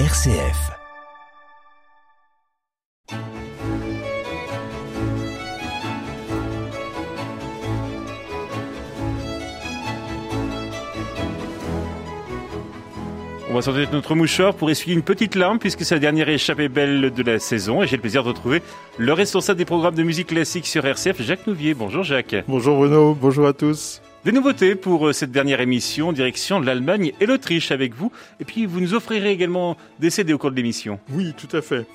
RCF. On va sortir notre mouchoir pour essuyer une petite larme puisque c'est la dernière échappée belle de la saison et j'ai le plaisir de retrouver le responsable des programmes de musique classique sur RCF, Jacques Nouvier. Bonjour Jacques. Bonjour Bruno, bonjour à tous. Des nouveautés pour euh, cette dernière émission, direction de l'Allemagne et l'Autriche avec vous. Et puis vous nous offrirez également des CD au cours de l'émission. Oui, tout à fait.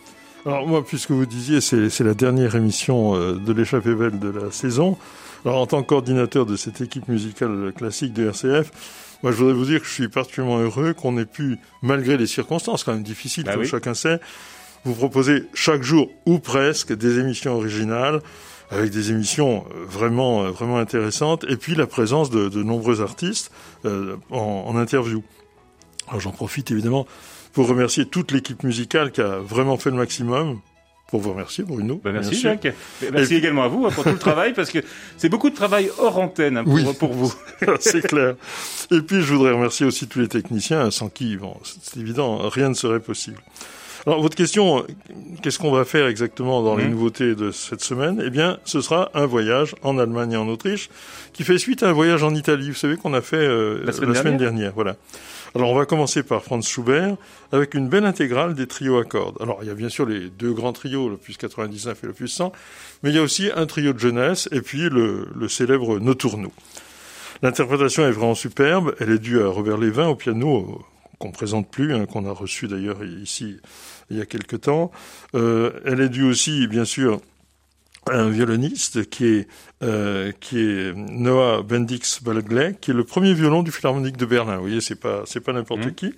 Alors moi, puisque vous disiez, c'est la dernière émission euh, de l'échappée belle de la saison. Alors en tant que coordinateur de cette équipe musicale classique de RCF, moi je voudrais vous dire que je suis particulièrement heureux qu'on ait pu, malgré les circonstances quand même difficiles, Bah comme oui. chacun sait, vous proposer chaque jour ou presque des émissions originales avec des émissions euh, vraiment euh, vraiment intéressantes et puis la présence de, de nombreux artistes euh, en, en interview. Alors j'en profite évidemment pour remercier toute l'équipe musicale qui a vraiment fait le maximum. Pour vous remercier, Bruno. Bah, merci. Jacques. Et Merci Et- également à vous hein, pour tout le travail parce que c'est beaucoup de travail hors antenne hein, pour, Oui. pour vous. c'est clair. Et puis, je voudrais remercier aussi tous les techniciens, sans qui, bon, c'est évident, rien ne serait possible. Alors, votre question, qu'est-ce qu'on va faire exactement dans les Mhm. nouveautés de cette semaine? Eh bien, ce sera un voyage en Allemagne et en Autriche, qui fait suite à un voyage en Italie. Vous savez qu'on a fait euh, La semaine dernière. Voilà. Alors, on va commencer par Franz Schubert, avec une belle intégrale des trios à cordes. Alors, il y a bien sûr les deux grands trios, l'opus 99 et l'opus 100, mais il y a aussi un trio de jeunesse, et puis le, le célèbre Notturno. L'interprétation est vraiment superbe. Elle est due à Robert Lévin au piano, euh, qu'on présente plus, hein, qu'on a reçu d'ailleurs ici il y a quelque temps. Euh, elle est due aussi, bien sûr, à un violoniste qui est euh, qui est Noah Bendix Balagley, qui est le premier violon du Philharmonique de Berlin. Vous voyez, c'est pas c'est pas n'importe Mhm. qui.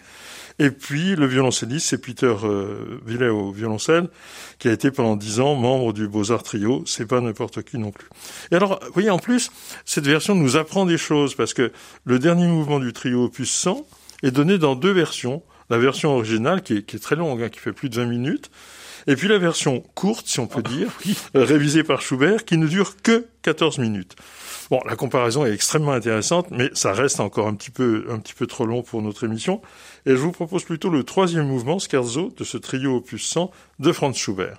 Et puis le violoncelliste, c'est Peter euh, Villet au violoncelle, qui a été pendant dix ans membre du Beaux-Arts Trio. C'est pas n'importe qui non plus. Et alors, vous voyez, en plus, cette version nous apprend des choses parce que le dernier mouvement du trio opus 100 est donné dans deux versions. La version originale qui est, qui est très longue, hein, qui fait plus de 20 minutes, et puis la version courte, si on peut dire, euh, révisée par Schubert, qui ne dure que 14 minutes. Bon, la comparaison est extrêmement intéressante, mais ça reste encore un petit peu, un petit peu trop long pour notre émission. Et je vous propose plutôt le troisième mouvement, Scherzo, de ce trio opus 100 de Franz Schubert.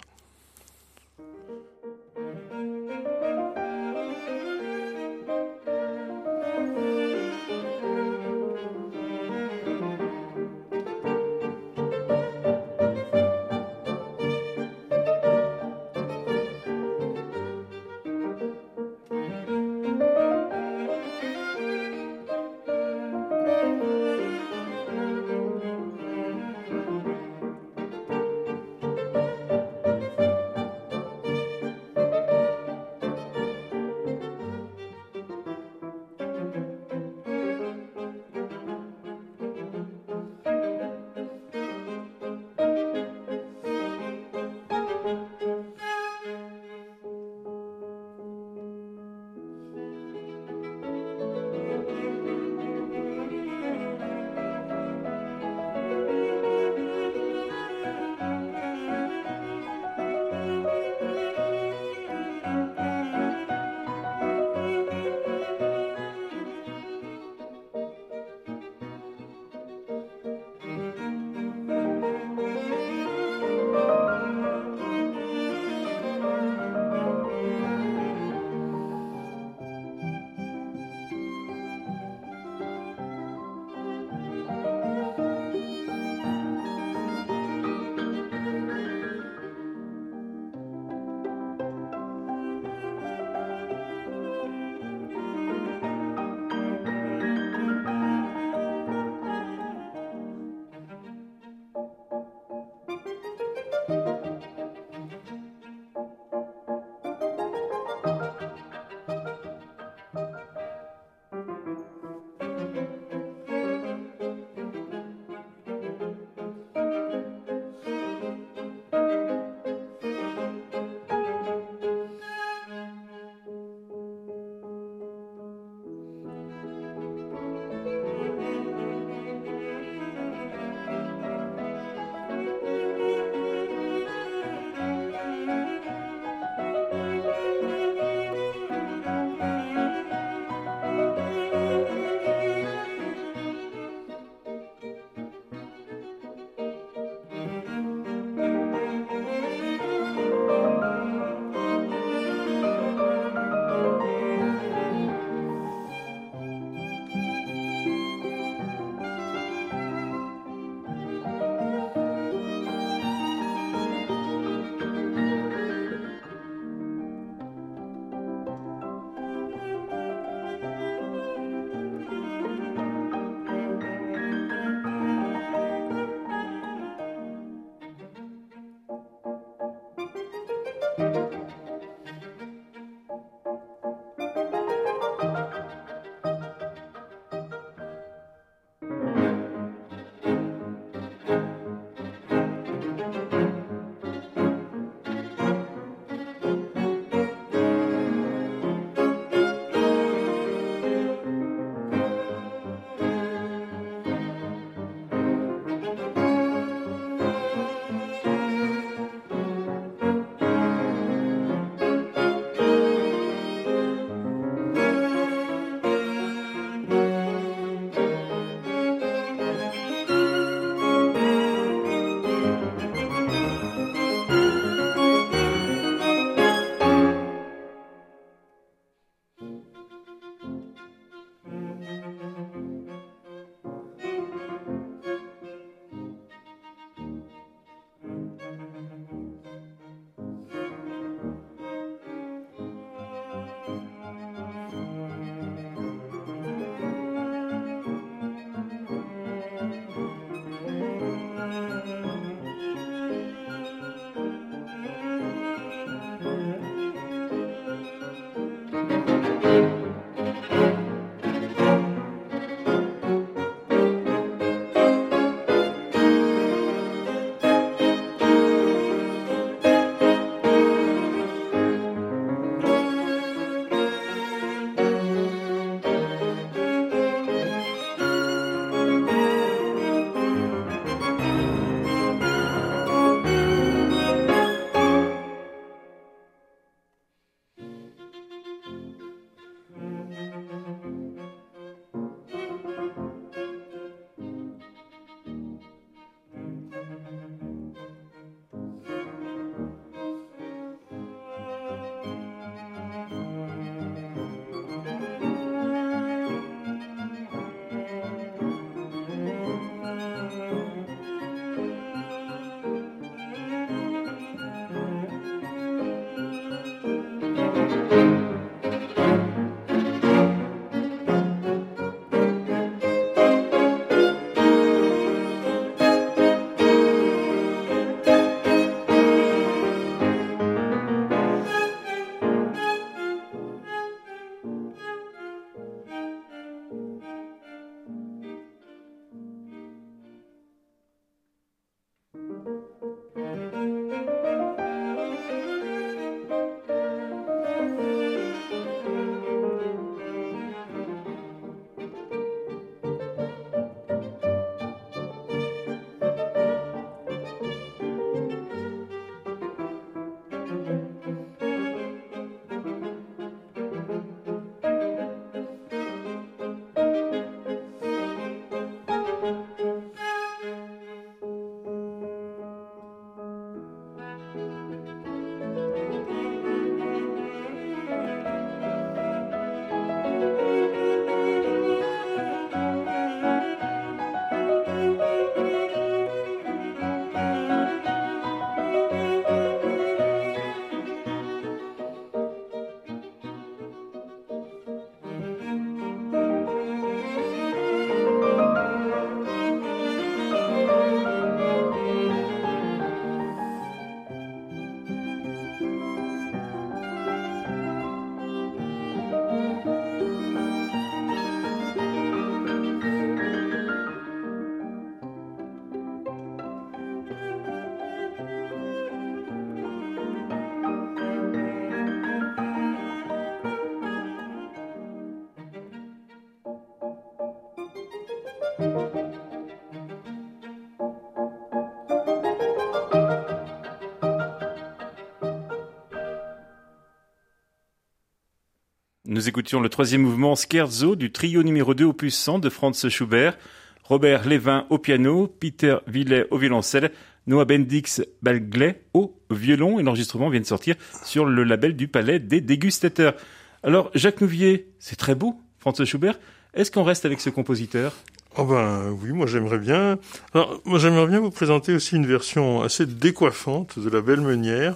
Nous écoutions le troisième mouvement Scherzo du trio numéro 2 opus 100 de Franz Schubert, Robert Lévin au piano, Peter Villet au violoncelle, Noah Bendix Balglet au violon et l'enregistrement vient de sortir sur le label du Palais des Dégustateurs. Alors Jacques Nouvier, c'est très beau, Franz Schubert. Est-ce qu'on reste avec ce compositeur? Oh ben oui, moi j'aimerais bien. Alors moi j'aimerais bien vous présenter aussi une version assez décoiffante de la Belle Meunière,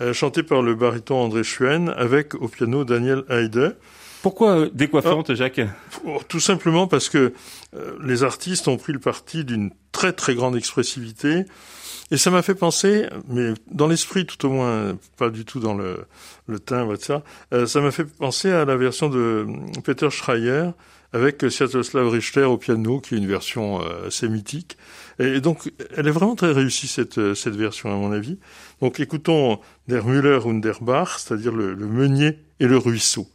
euh, chantée par le baryton André Schuen avec au piano Daniel Heide. Pourquoi euh, décoiffante, Jacques? Oh, Tout simplement parce que euh, les artistes ont pris le parti d'une très très grande expressivité. Et ça m'a fait penser, mais dans l'esprit tout au moins, pas du tout dans le, le timbre, ça, ça m'a fait penser à la version de Peter Schreier, avec Sviatoslav Richter au piano, qui est une version euh, assez mythique. Et donc, elle est vraiment très réussie, cette, euh, cette version, à mon avis. Donc, écoutons Der Müller und der Bach, c'est-à-dire le, le meunier et le ruisseau.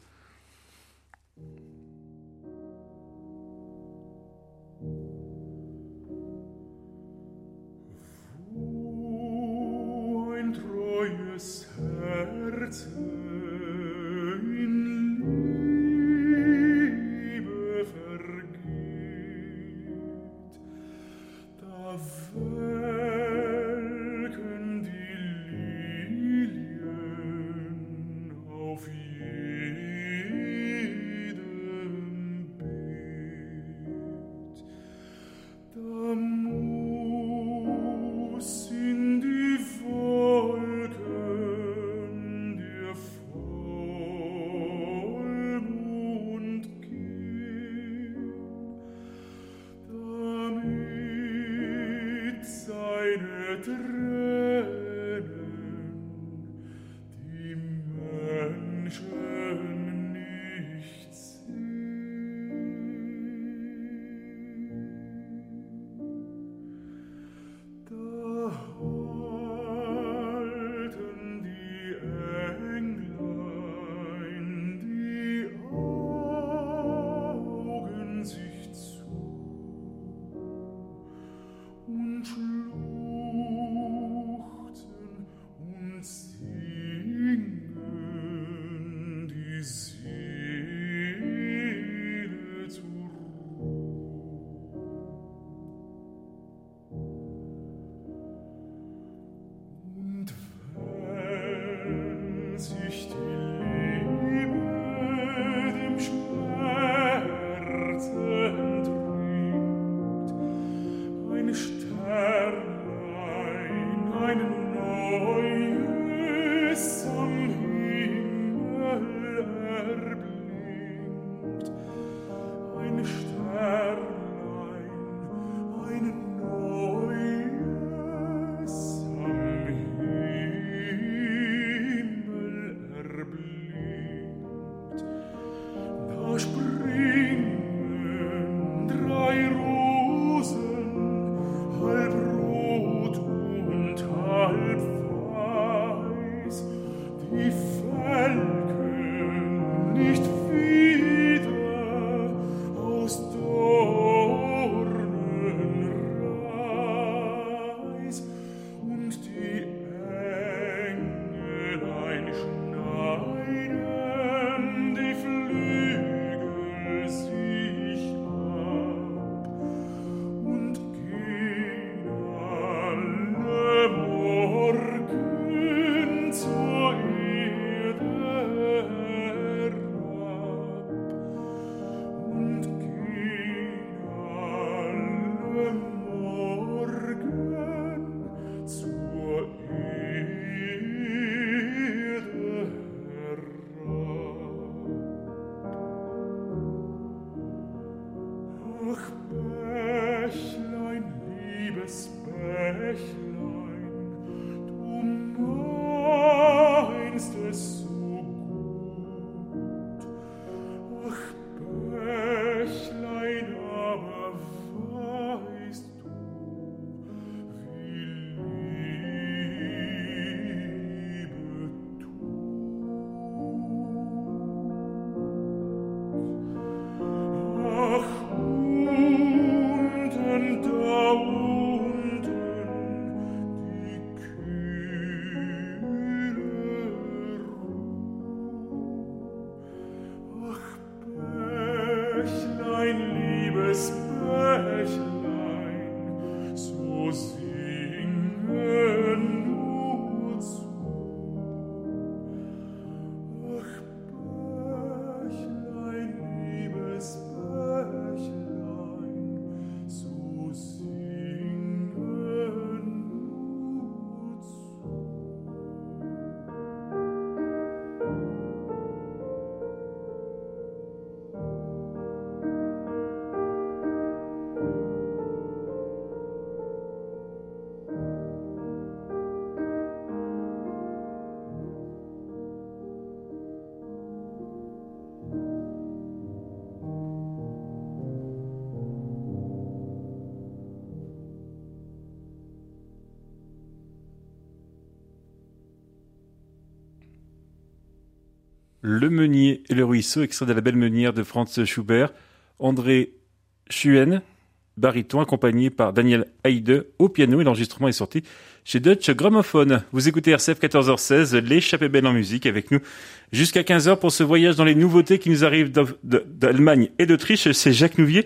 Le Meunier et le Ruisseau, extrait de la Belle Meunière de Franz Schubert, André Schuen, baryton, accompagné par Daniel Heide au piano, et l'enregistrement est sorti chez Dutch Gramophone. Vous écoutez RCF 14h16, l'échappée belle en musique avec nous jusqu'à 15h pour ce voyage dans les nouveautés qui nous arrivent d'Allemagne et d'Autriche. C'est Jacques Nouvier.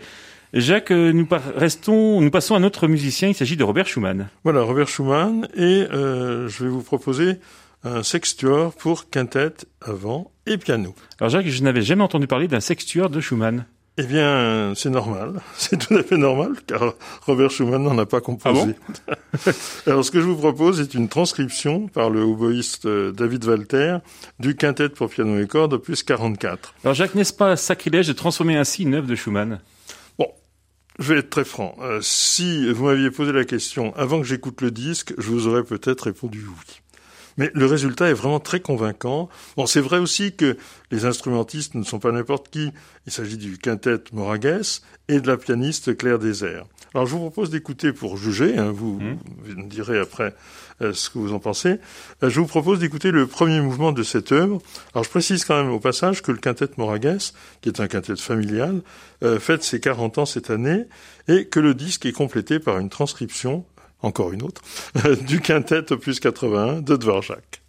Jacques, euh, nous, restons, nous passons à notre musicien. Il s'agit de Robert Schumann. Voilà, Robert Schumann. Et euh, je vais vous proposer un sextuor pour quintette avant et piano. Alors Jacques, je n'avais jamais entendu parler d'un sextuor de Schumann. Eh bien, c'est normal. C'est tout à fait normal, car Robert Schumann n'en a pas composé. Ah Alors, ce que je vous propose est une transcription par le oboïste euh, David Walter du quintet pour piano et cordes, plus 44. Alors, Jacques, n'est-ce pas sacrilège de transformer ainsi une œuvre de Schumann? Bon, je vais être très franc. Euh, si vous m'aviez posé la question avant que j'écoute le disque, je vous aurais peut-être répondu oui. Mais le résultat est vraiment très convaincant. Bon, c'est vrai aussi que les instrumentistes ne sont pas n'importe qui. Il s'agit du quintet Moragues et de la pianiste Claire Désert. Alors, je vous propose d'écouter pour juger. Hein, vous, mmh. me direz après euh, ce que vous en pensez. Euh, je vous propose d'écouter le premier mouvement de cette œuvre. Alors, je précise quand même au passage que le quintet Moragues, qui est un quintet familial, euh, fête ses 40 ans cette année et que le disque est complété par une transcription encore une autre, du quintet opus 81 de Dvorak.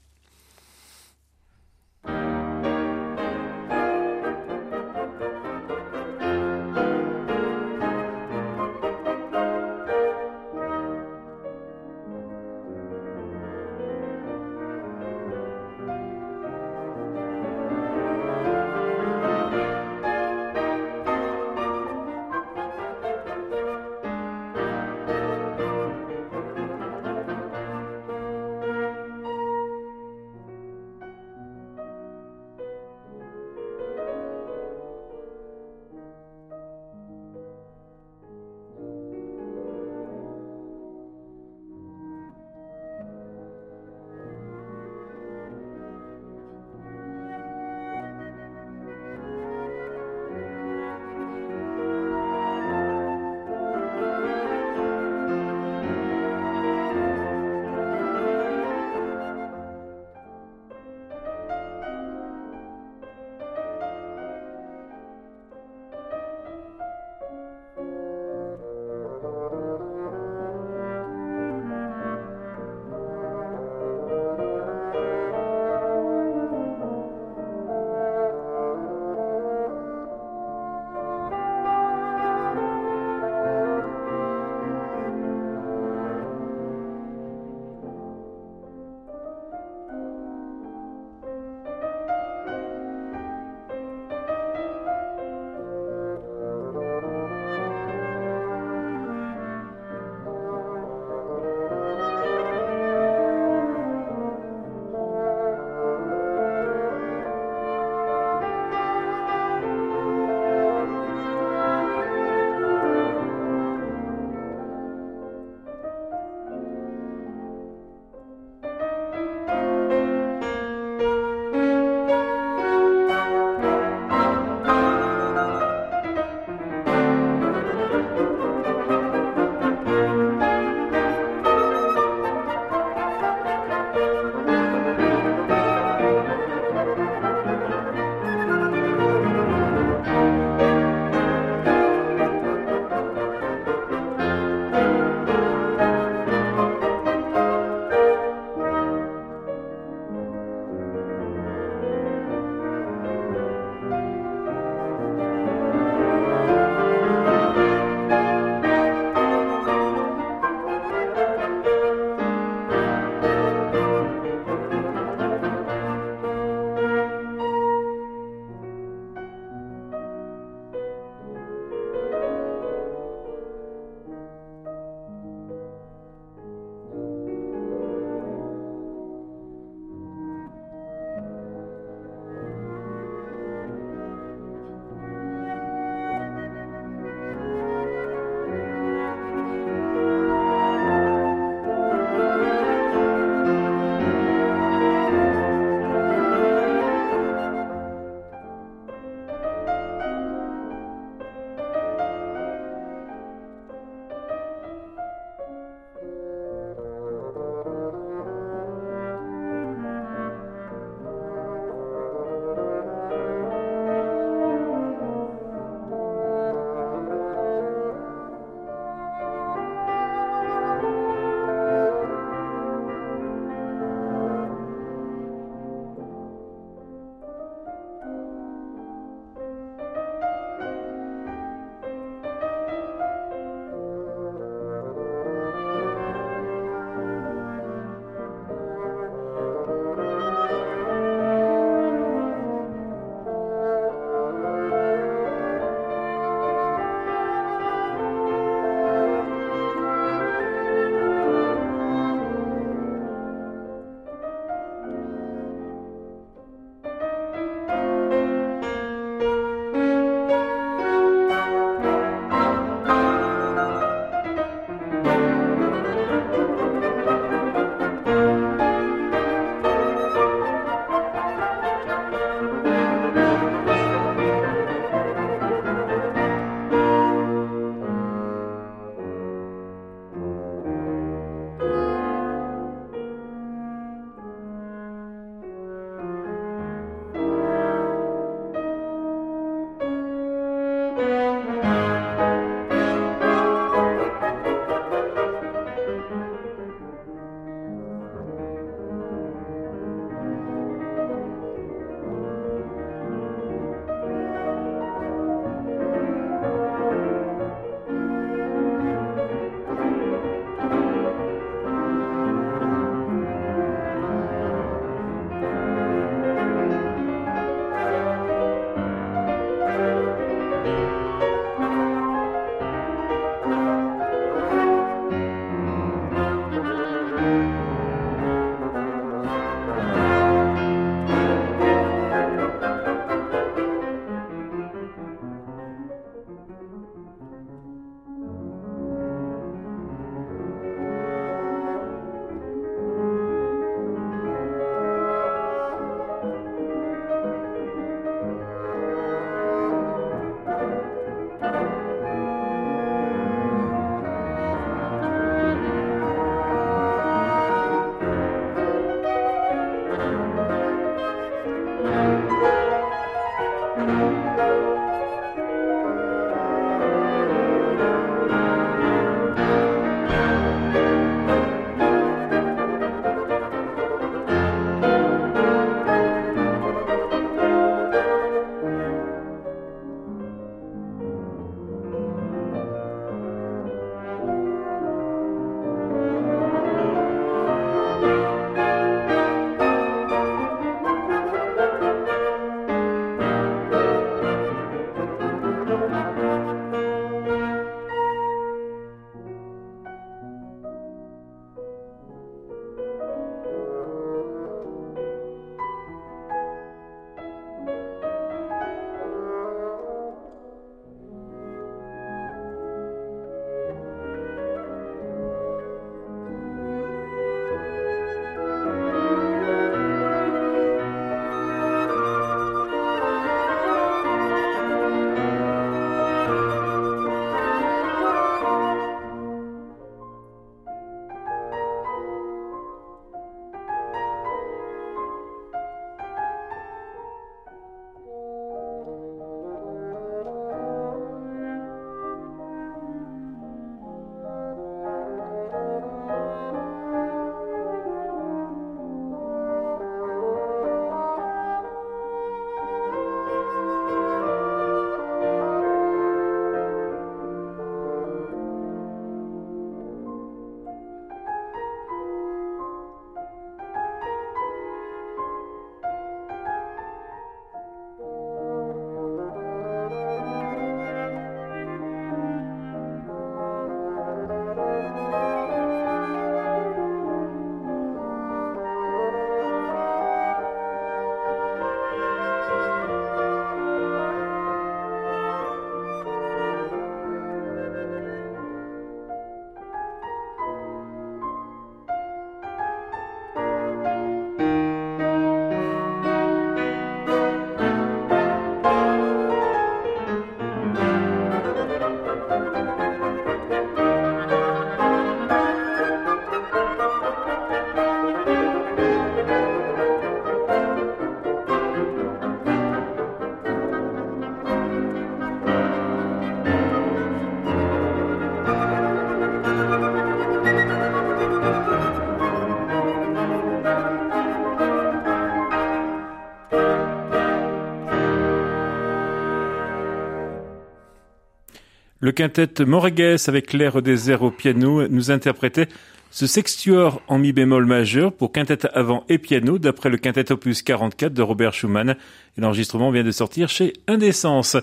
Le quintet Moregues avec l'air des airs au piano nous interprétait ce sextuor en mi bémol majeur pour quintet avant et piano d'après le quintet opus 44 de Robert Schumann. Et l'enregistrement vient de sortir chez Indécence.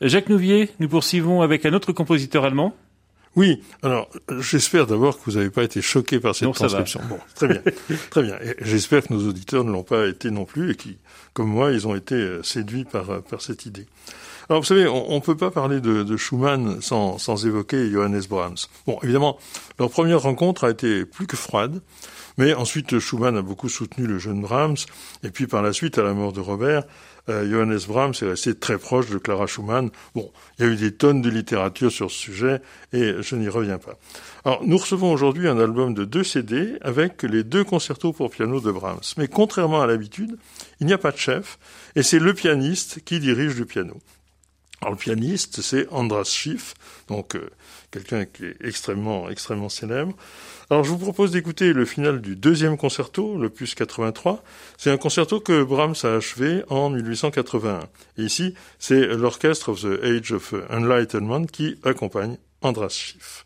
Jacques Nouvier, nous poursuivons avec un autre compositeur allemand. Oui, alors j'espère d'abord que vous n'avez pas été choqué par cette transcription. Bon, très bien, très bien. J'espère que nos auditeurs ne l'ont pas été non plus et qui, comme moi, ils ont été euh, séduits par, euh, par cette idée. Alors vous savez, on ne peut pas parler de, Schumann sans, sans, évoquer Johannes Brahms. Bon, évidemment, leur première rencontre a été plus que froide, mais ensuite Schumann a beaucoup soutenu le jeune Brahms, et puis par la suite, à la mort de Robert, euh, Johannes Brahms est resté très proche de Clara Schumann. Bon, il y a eu des tonnes de littérature sur ce sujet, et je n'y reviens pas. Alors, nous recevons aujourd'hui un album de deux CD avec les deux concertos pour piano de Brahms. Mais contrairement à l'habitude, il n'y a pas de chef, et c'est le pianiste qui dirige le piano. Alors le pianiste, c'est Andras Schiff, donc euh, quelqu'un qui est extrêmement, extrêmement célèbre. Alors je vous propose d'écouter le final du deuxième concerto, le plus 83. C'est un concerto que Brahms a achevé en 1881. Et ici, c'est l'orchestre of the Age of Enlightenment qui accompagne Andras Schiff.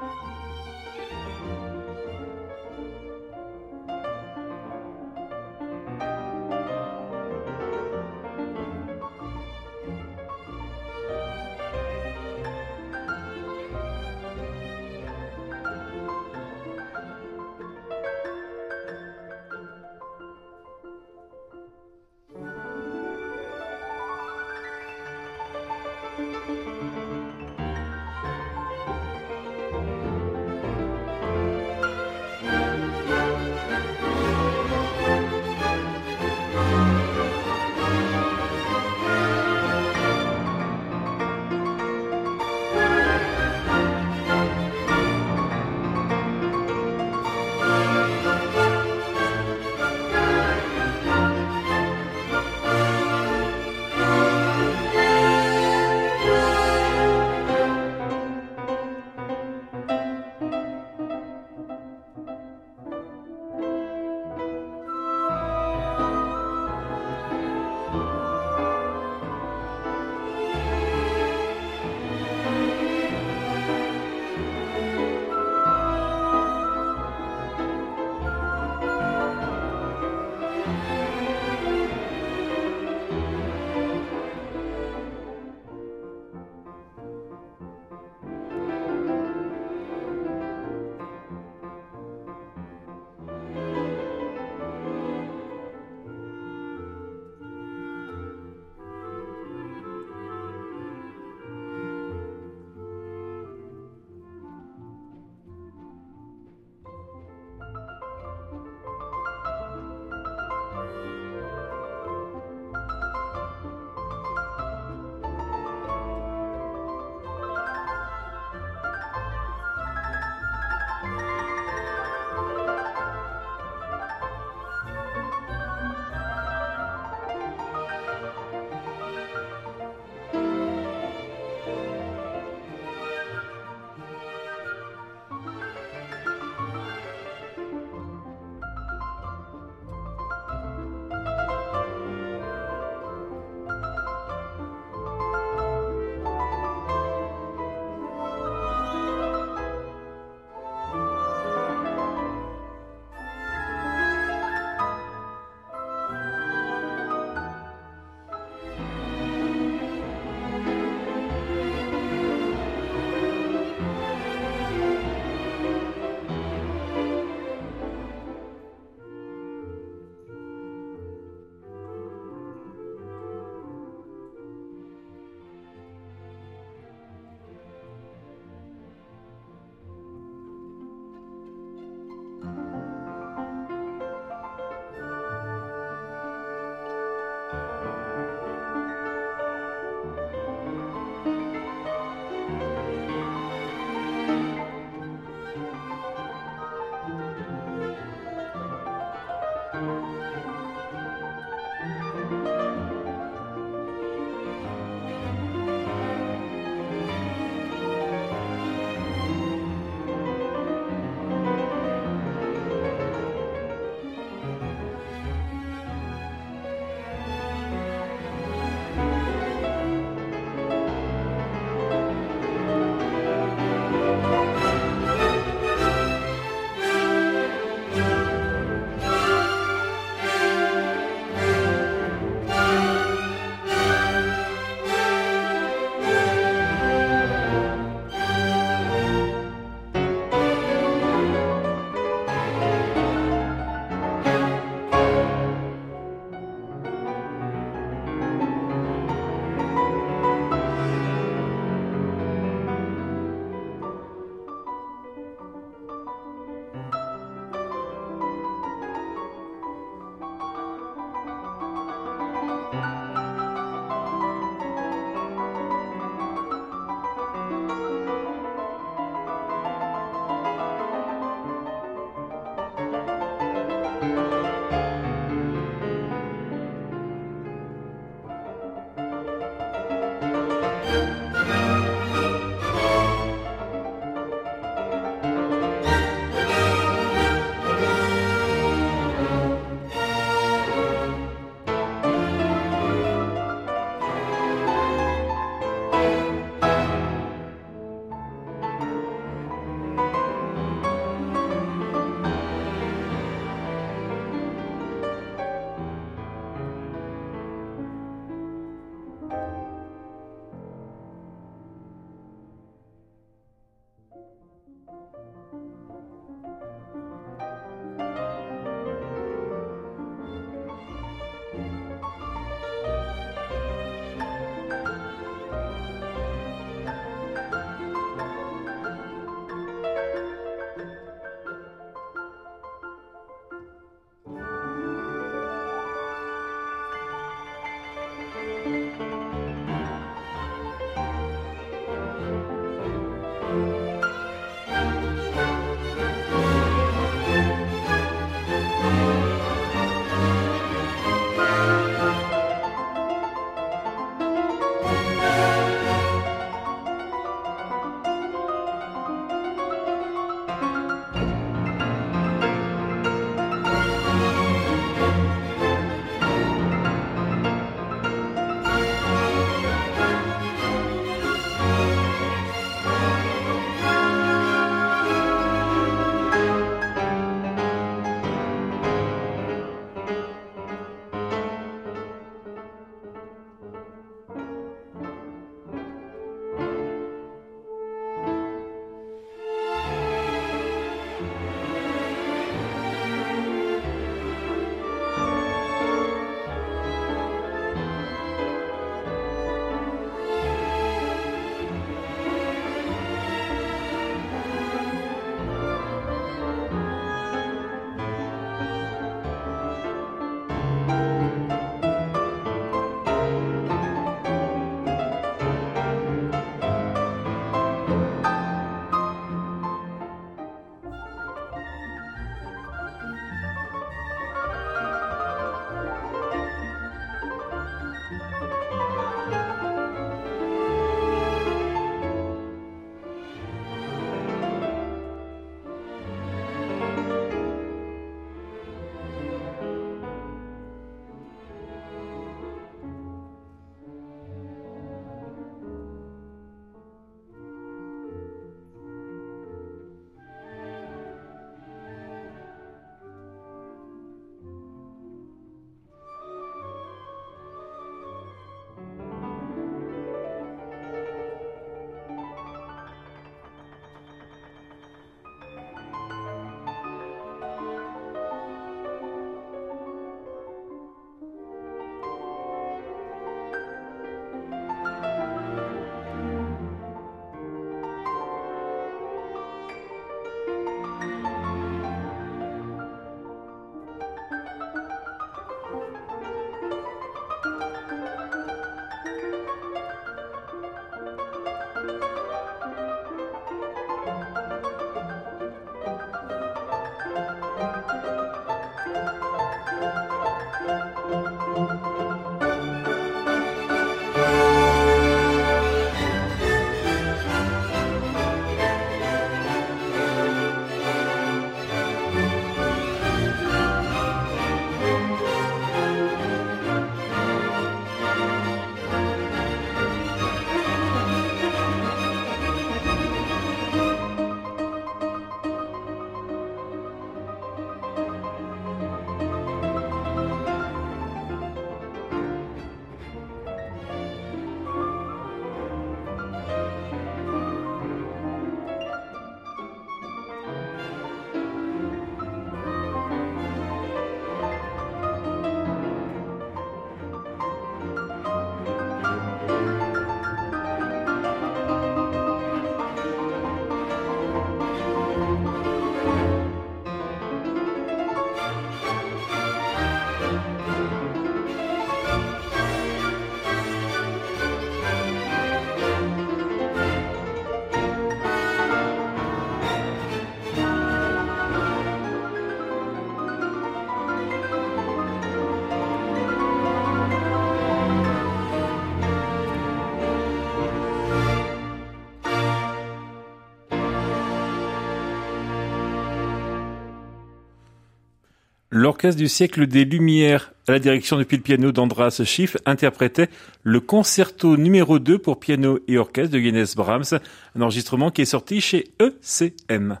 L'orchestre du siècle des Lumières, à la direction depuis le piano d'Andras Schiff, interprétait le concerto numéro 2 pour piano et orchestre de Johannes Brahms, un enregistrement qui est sorti chez ECM.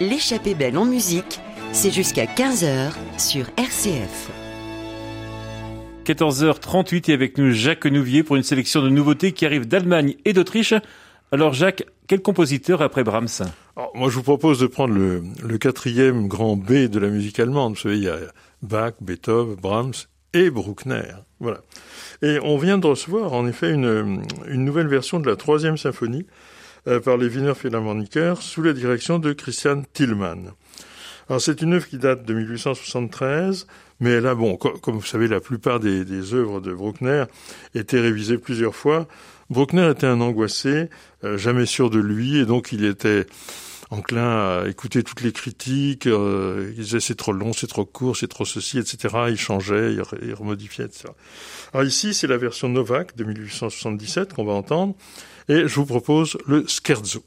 L'échappée belle en musique, c'est jusqu'à 15h sur RCF. 14h38 et avec nous Jacques Nouvier pour une sélection de nouveautés qui arrivent d'Allemagne et d'Autriche. Alors Jacques, Quel compositeur après Brahms Moi, je vous propose de prendre le, quatrième grand B de la musique allemande. Vous savez, il y a Bach, Beethoven, Brahms et Bruckner. Voilà. Et on vient de recevoir, en effet, une, nouvelle version de la troisième symphonie euh, par les Wiener Philharmoniker sous la direction de Christian Tillmann. Alors, c'est une œuvre qui date de 1873, mais là, bon, comme vous savez, la plupart des, des œuvres de Bruckner étaient révisées plusieurs fois. Bruckner était un angoissé, euh, jamais sûr de lui, et donc il était enclin à écouter toutes les critiques. Euh, il disait c'est trop long, c'est trop court, c'est trop ceci, etc. Il changeait, il, remodifiait, etc. Alors ici, c'est la version Novak de 1877 qu'on va entendre, et je vous propose le scherzo.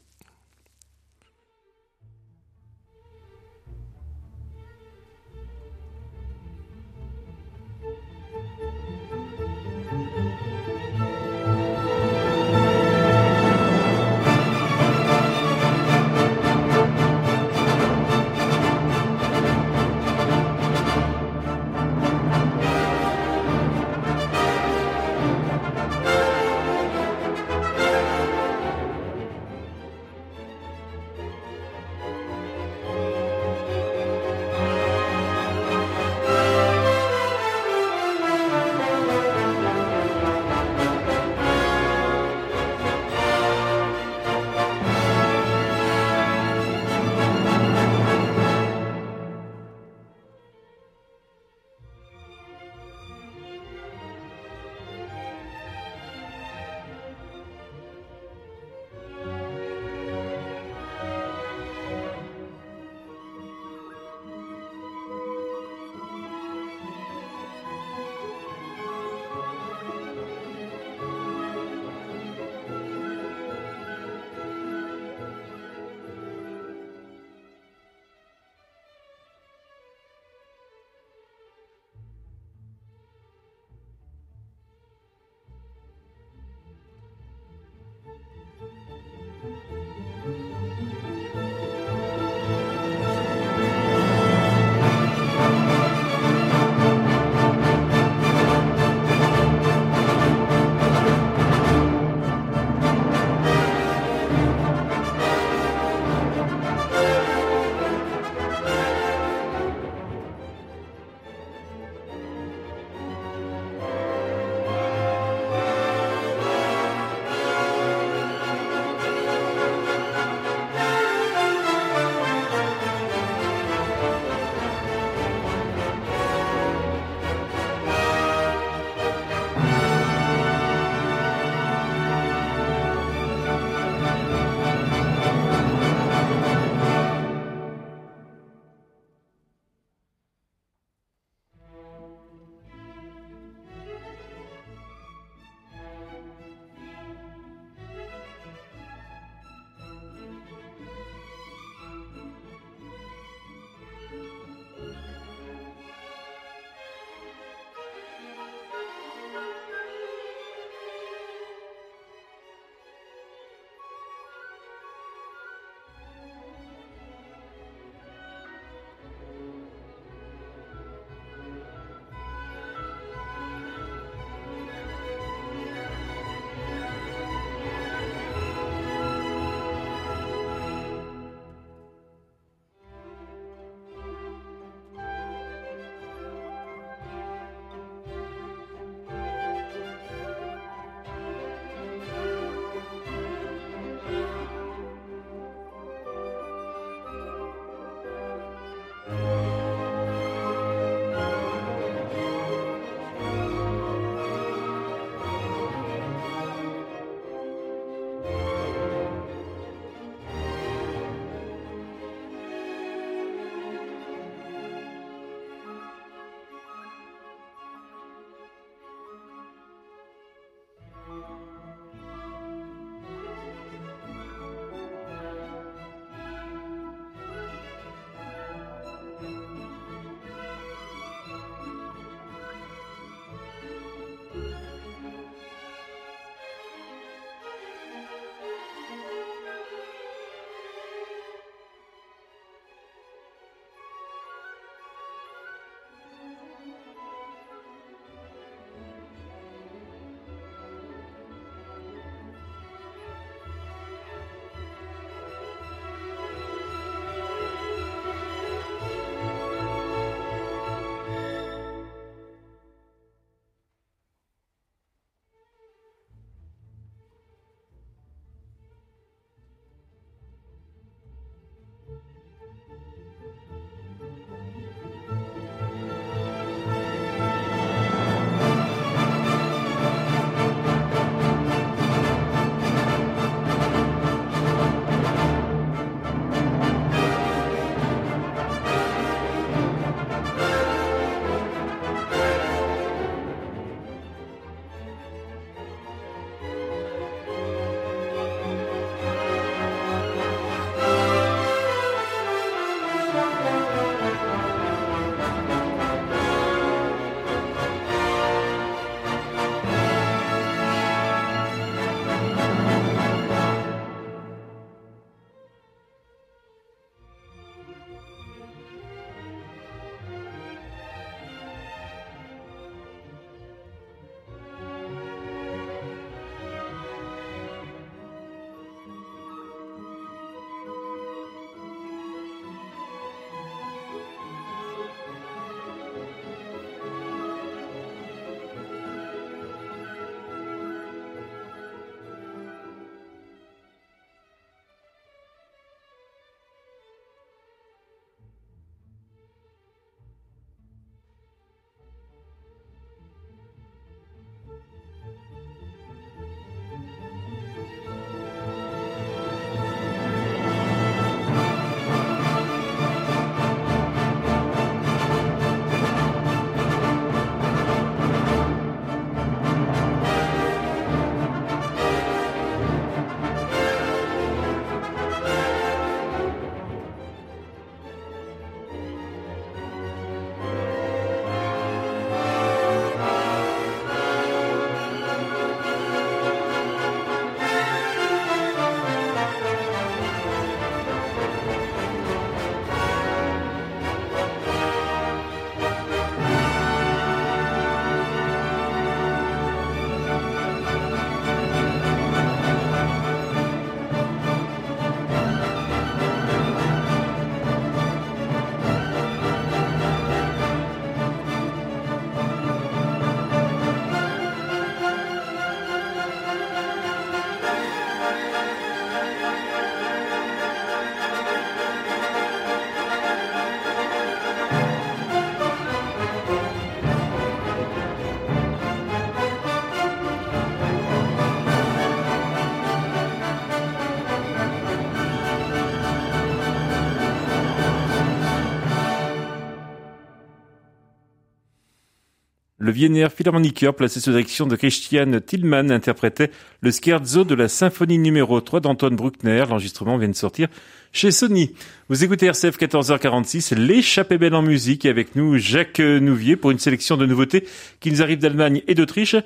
Le Wiener Philharmoniker, placé sous direction de Christian Tillmann, interprétait le scherzo de la symphonie numéro 3 d'Anton Bruckner. L'enregistrement vient de sortir chez Sony. Vous écoutez RCF 14h46, l'échappée belle en musique, avec nous Jacques Nouvier pour une sélection de nouveautés qui nous arrivent d'Allemagne et d'Autriche.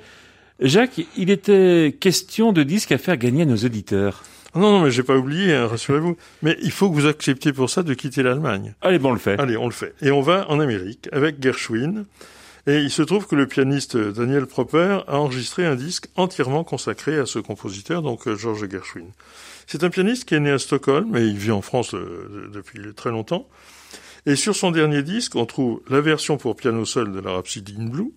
Jacques, il était question de disques à faire gagner à nos auditeurs. Non, non, mais j'ai pas oublié, hein, rassurez-vous. Mais il faut que vous acceptiez pour ça de quitter l'Allemagne. Allez, bon, on le fait. Allez, on le fait. Et on va en Amérique avec Gershwin. Et il se trouve que le pianiste Daniel Proper a enregistré un disque entièrement consacré à ce compositeur, donc euh, George Gershwin. C'est un pianiste qui est né à Stockholm, mais il vit en France euh, depuis très longtemps. Et sur son dernier disque, on trouve la version pour piano seul de la Rhapsody in Blue,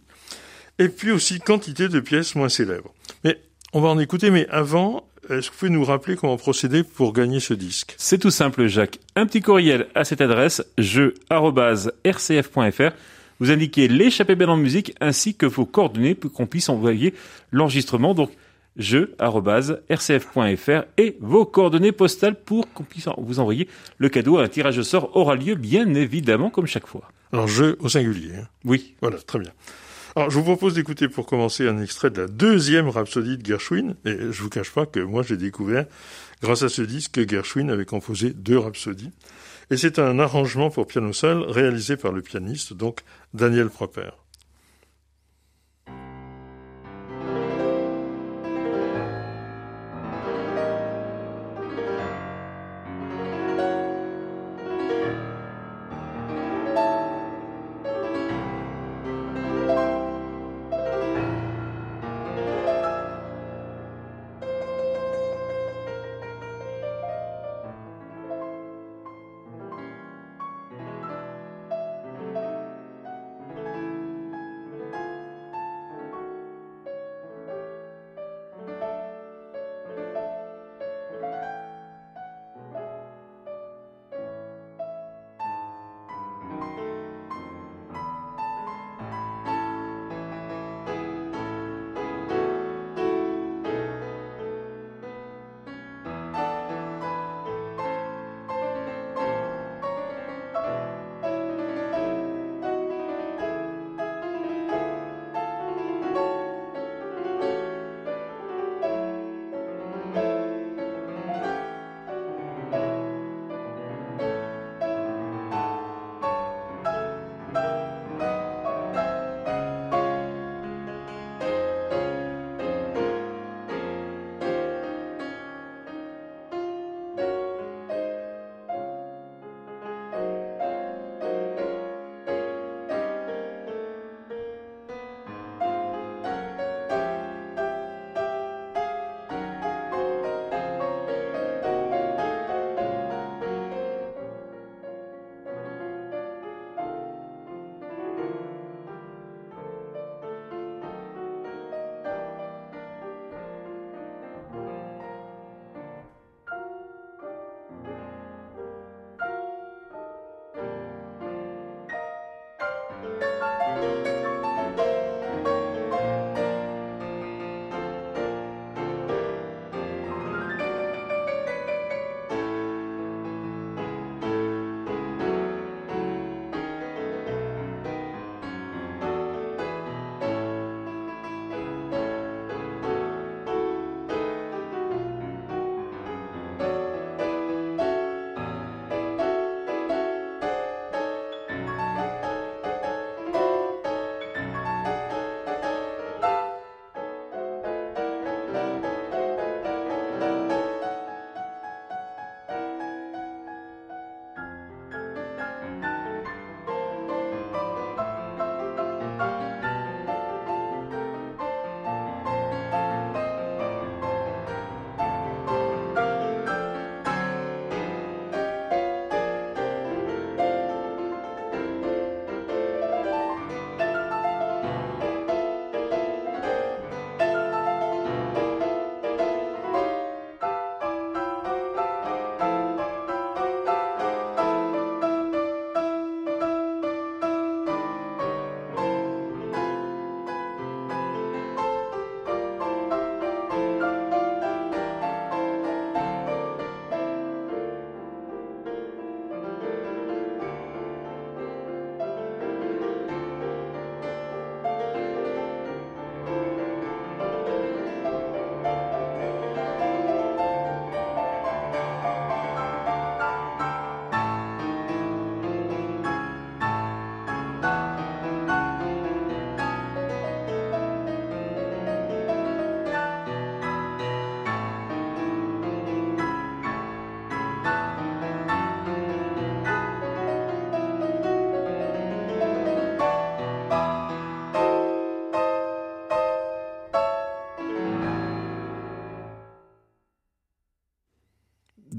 et puis aussi quantité de pièces moins célèbres. Mais on va en écouter, mais avant, est-ce que vous pouvez nous rappeler comment procéder pour gagner ce disque? C'est tout simple, Jacques. Un petit courriel à cette adresse, jeu.rcf.fr. Vous indiquez l'échappée belle en musique ainsi que vos coordonnées pour qu'on puisse envoyer l'enregistrement. Donc, jeu.rcf.fr et vos coordonnées postales pour qu'on puisse vous envoyer le cadeau. Un tirage au sort aura lieu, bien évidemment, comme chaque fois. Alors, jeu au singulier. Hein. Oui. Voilà, très bien. Alors, je vous propose d'écouter pour commencer un extrait de la deuxième rhapsodie de Gershwin. Et je vous cache pas que moi, j'ai découvert, grâce à ce disque, que Gershwin avait composé deux rhapsodies. Et c'est un arrangement pour piano seul réalisé par le pianiste, donc Daniel Proper.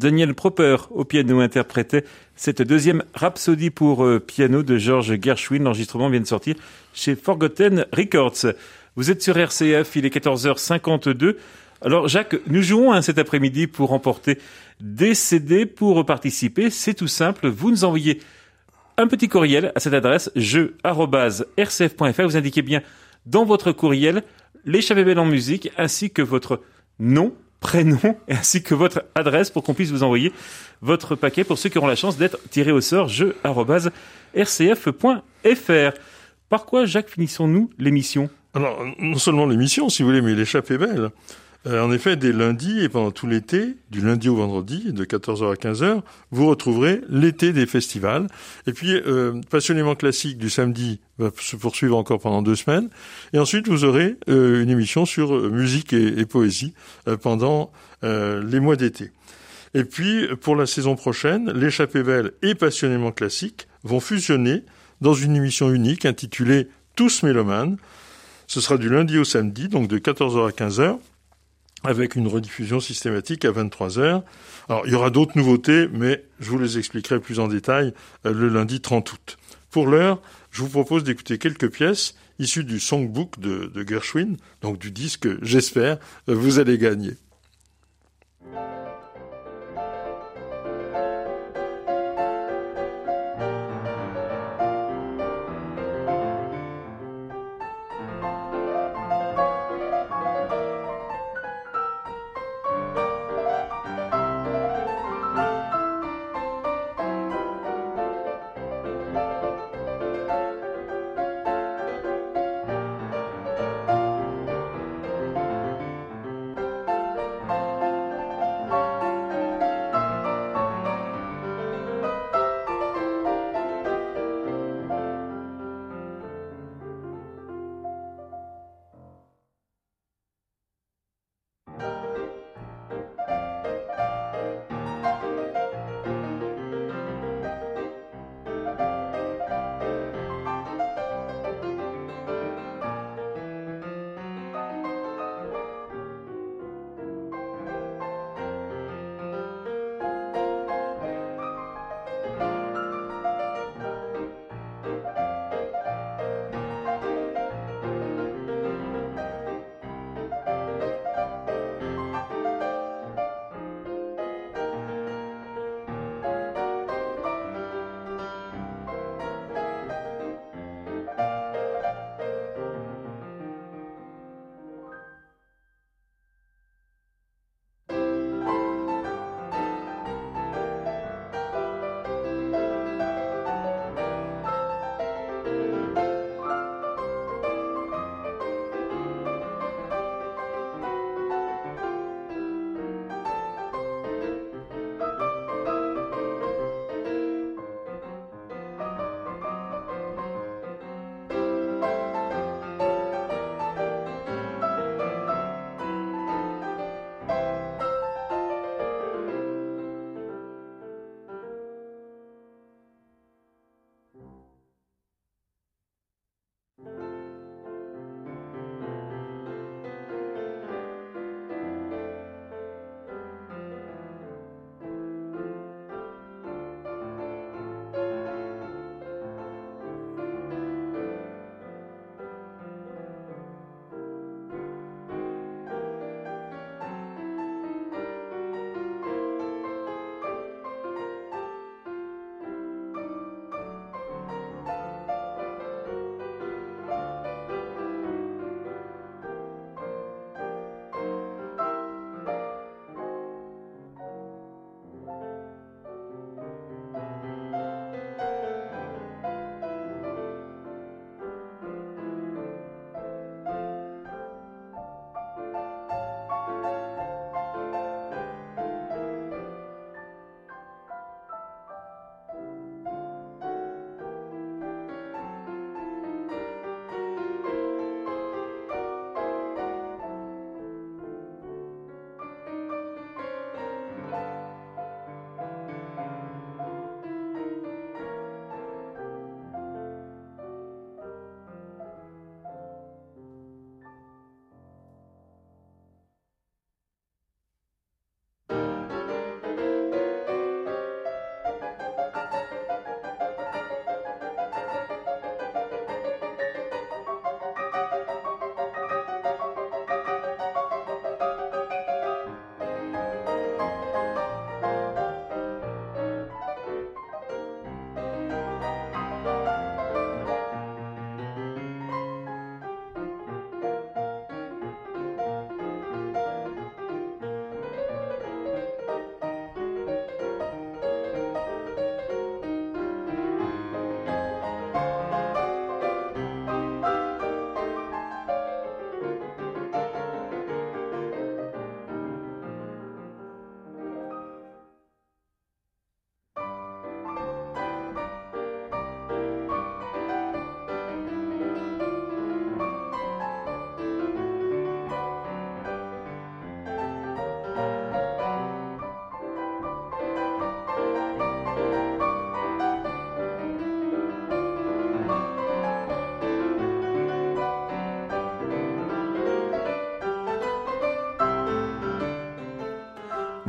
Daniel Proper au piano interprétait cette deuxième rhapsodie pour euh, piano de George Gershwin. L'enregistrement vient de sortir chez Forgotten Records. Vous êtes sur RCF, il est 14h52. Alors Jacques, nous jouons hein, cet après-midi pour remporter des CD. Pour participer, c'est tout simple, vous nous envoyez un petit courriel à cette adresse jeu@rcf.fr. Vous indiquez bien dans votre courriel belle en musique ainsi que votre nom, prénom ainsi que votre adresse pour qu'on puisse vous envoyer votre paquet pour ceux qui auront la chance d'être tirés au sort jeu@rcf.fr. Par quoi, Jacques, finissons-nous l'émission? Alors, non seulement l'émission, si vous voulez, mais l'échappée belle. Euh, en effet, dès lundi et pendant tout l'été, du lundi au vendredi, de 14h à 15h, vous retrouverez l'été des festivals. Et puis, euh, Passionnément classique du samedi va se poursuivre encore pendant deux semaines. Et ensuite, vous aurez euh, une émission sur musique et, et poésie pendant les mois d'été. Et puis, pour la saison prochaine, l'échappée belle et Passionnément classique vont fusionner dans une émission unique intitulée Tous mélomanes. Ce sera du lundi au samedi, donc de 14h à 15h avec une rediffusion systématique à 23 heures. Alors, il y aura d'autres nouveautés, mais je vous les expliquerai plus en détail euh, le lundi 30 août. Pour l'heure, je vous propose d'écouter quelques pièces issues du songbook de, Gershwin, donc du disque, j'espère, euh, vous allez gagner.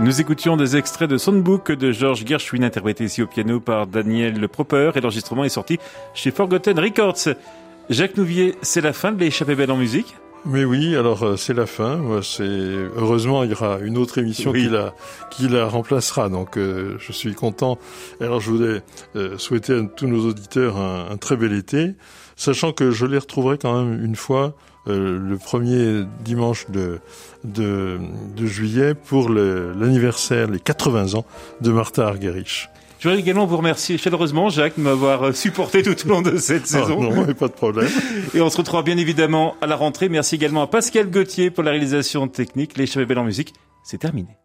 Nous écoutions des extraits de Songbook de George Gershwin, interprété ici au piano par Daniel Proper, et l'enregistrement est sorti chez Forgotten Records. Jacques Nouvier, c'est la fin de l'échappée belle en musique mais oui, alors euh, c'est la fin. C'est heureusement il y aura une autre émission qui la qui la remplacera. Donc euh, je suis content. Alors je voudrais euh, souhaiter à tous nos auditeurs un, très bel été, sachant que je les retrouverai quand même une fois le premier dimanche de de, de juillet pour l'anniversaire, les 80 ans de Martha Argerich. Je voudrais également vous remercier chaleureusement, Jacques, de m'avoir euh, supporté tout au long de cette ah, saison. non, pas de problème. Et on se retrouvera bien évidemment à la rentrée. Merci également à Pascal Gauthier pour la réalisation technique. Les Belle en musique, c'est terminé.